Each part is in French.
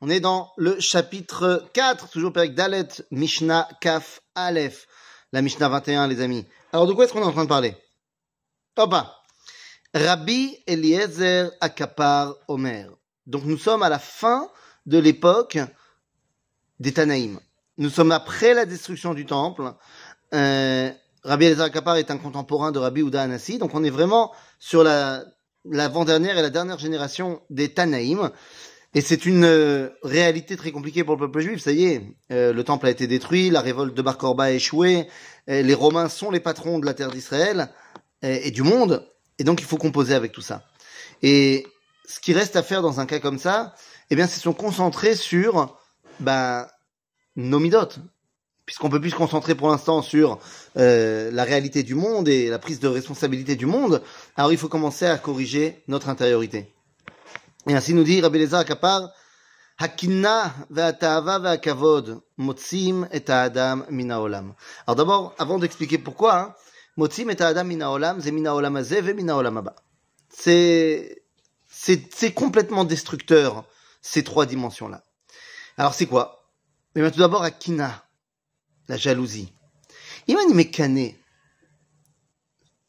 On est dans le chapitre 4, toujours avec Dalet, Mishnah, Kaf, Aleph. La Mishnah 21, les amis. Alors, de quoi est-ce qu'on est en train de parler? Hop Rabbi Eliezer Akapar Omer. Donc, nous sommes à la fin de l'époque des Tanaïm. Nous sommes après la destruction du temple. Euh, Rabbi Eliezer Akapar est un contemporain de Rabbi Uda Anassi. Donc, on est vraiment sur la l'avant-dernière et la dernière génération des Tanaïm. Et c'est une euh, réalité très compliquée pour le peuple juif. Ça y est, euh, le temple a été détruit, la révolte de Bar Korba a échoué, euh, les Romains sont les patrons de la terre d'Israël et du monde, et donc il faut composer avec tout ça. Et ce qui reste à faire dans un cas comme ça, eh bien, c'est se concentrer sur ben, nos midotes, puisqu'on peut plus se concentrer pour l'instant sur la réalité du monde et la prise de responsabilité du monde. Alors il faut commencer à corriger notre intériorité. Et ainsi nous dit Rabbi Lézar Kapar. Alors d'abord, avant d'expliquer pourquoi, hein, motzim et adam mina olam, c'est mina olam ve mina olam. C'est, c'est, complètement destructeur, ces trois dimensions-là. Alors c'est quoi? Eh bien tout d'abord, Hakina, la jalousie. Iman mekane.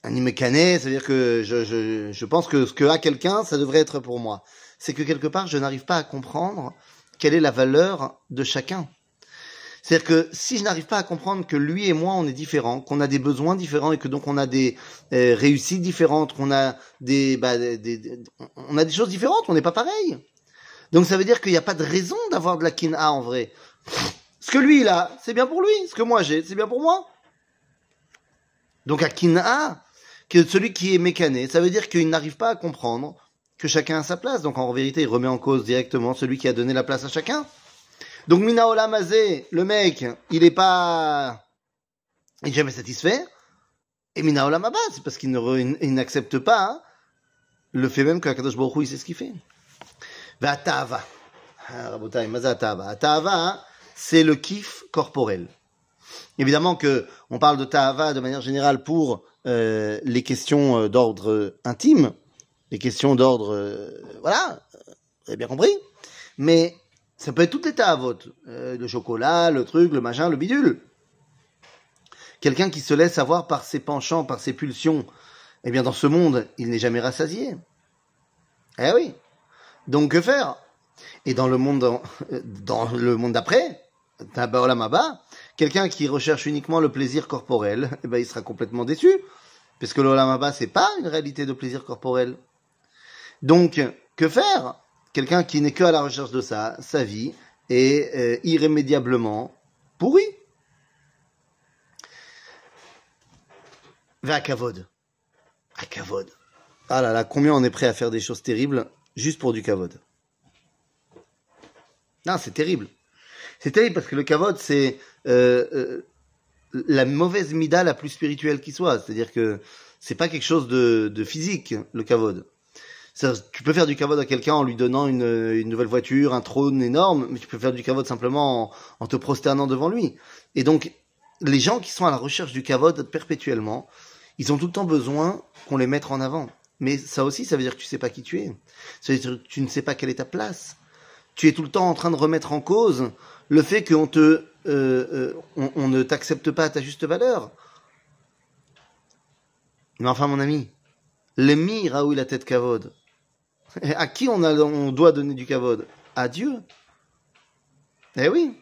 Un imekane, c'est-à-dire que je, je, je pense que ce que a quelqu'un, ça devrait être pour moi c'est que quelque part, je n'arrive pas à comprendre quelle est la valeur de chacun. C'est-à-dire que si je n'arrive pas à comprendre que lui et moi, on est différents, qu'on a des besoins différents et que donc on a des euh, réussites différentes, qu'on a des, bah, des, on a des choses différentes, on n'est pas pareil. Donc ça veut dire qu'il n'y a pas de raison d'avoir de la kina en vrai. Ce que lui il a, c'est bien pour lui. Ce que moi j'ai, c'est bien pour moi. Donc à kina, que celui qui est mécané, ça veut dire qu'il n'arrive pas à comprendre que chacun a sa place. Donc en vérité, il remet en cause directement celui qui a donné la place à chacun. Donc Mina Olamazé, le mec, il est pas, il est jamais satisfait. Et Mina Olamaba, c'est parce qu'il n'accepte pas hein, le fait même qu'Akadosh Baruch Hu, il sait ce qu'il fait. Vatava. Ah, hein, c'est le kiff corporel. Évidemment que on parle de ta'ava de manière générale pour euh, les questions euh, d'ordre intime, les questions d'ordre, euh, voilà, vous avez bien compris. Mais ça peut être tout état à vote. Euh, le chocolat, le truc, le machin, le bidule. Quelqu'un qui se laisse avoir par ses penchants, par ses pulsions, eh bien dans ce monde, il n'est jamais rassasié. Eh oui. Donc que faire? Et dans le monde dans le monde d'après, quelqu'un qui recherche uniquement le plaisir corporel, eh ben il sera complètement déçu, puisque l'olamaba c'est pas une réalité de plaisir corporel. Donc, que faire? Quelqu'un qui n'est que à la recherche de ça, sa vie est euh, irrémédiablement pourrie. Va à Kavod. À Kavod. Ah là là, combien on est prêt à faire des choses terribles juste pour du Kavod Non, c'est terrible. C'est terrible parce que le Kavod, c'est euh, euh, la mauvaise mida la plus spirituelle qui soit. C'est-à-dire que c'est pas quelque chose de, physique, le Kavod tu peux faire du kavod à quelqu'un en lui donnant une, nouvelle voiture, un trône énorme, mais tu peux faire du kavod simplement en, te prosternant devant lui. Et donc, les gens qui sont à la recherche du kavod perpétuellement, ils ont tout le temps besoin qu'on les mette en avant. Mais ça aussi, ça veut dire que tu sais pas qui tu es. Ça veut dire que tu ne sais pas quelle est ta place. Tu es tout le temps en train de remettre en cause le fait qu'on te, euh, euh, on, ne t'accepte pas à ta juste valeur. Mais enfin, mon ami, l'emi Raoui la tête kavod? À qui on, doit donner du kavod? À Dieu. Eh oui.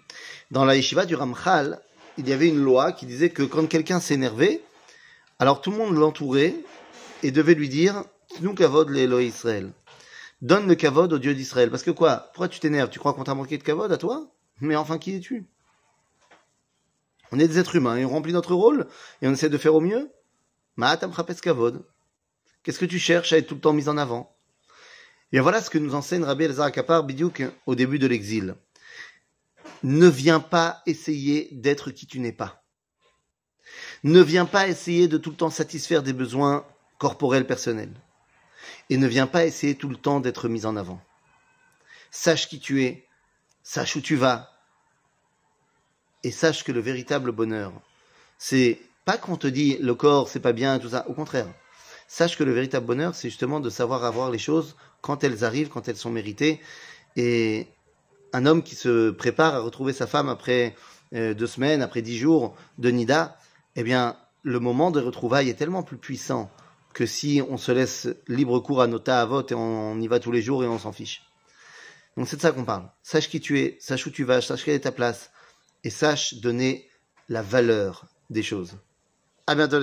Dans la yeshiva du Ramchal, il y avait une loi qui disait que quand quelqu'un s'énervait, alors tout le monde l'entourait et devait lui dire nous kavod l'Elo Israël. Donne le kavod au Dieu d'Israël. Parce que quoi? Pourquoi tu t'énerves? Tu crois qu'on t'a manqué de kavod à toi? Mais enfin, qui es-tu? On est des êtres humains et on remplit notre rôle et on essaie de faire au mieux. Ma'atam kavod. Qu'est-ce que tu cherches à être tout le temps mis en avant? Et voilà ce que nous enseigne Rabbi Elazar Kapar Bidiouk au début de l'exil. Ne viens pas essayer d'être qui tu n'es pas. Ne viens pas essayer de tout le temps satisfaire des besoins corporels personnels. Et ne viens pas essayer tout le temps d'être mis en avant. Sache qui tu es, sache où tu vas, et sache que le véritable bonheur, c'est pas qu'on te dit le corps c'est pas bien, tout ça, au contraire. Sache que le véritable bonheur, c'est justement de savoir avoir les choses quand elles arrivent, quand elles sont méritées. Et un homme qui se prépare à retrouver sa femme après euh, deux semaines, après dix jours de Nida, eh bien, le moment de retrouvailles est tellement plus puissant que si on se laisse libre cours à nos vote et on, y va tous les jours et on s'en fiche. Donc c'est de ça qu'on parle. Sache qui tu es, sache où tu vas, sache quelle est ta place et sache donner la valeur des choses. À bientôt les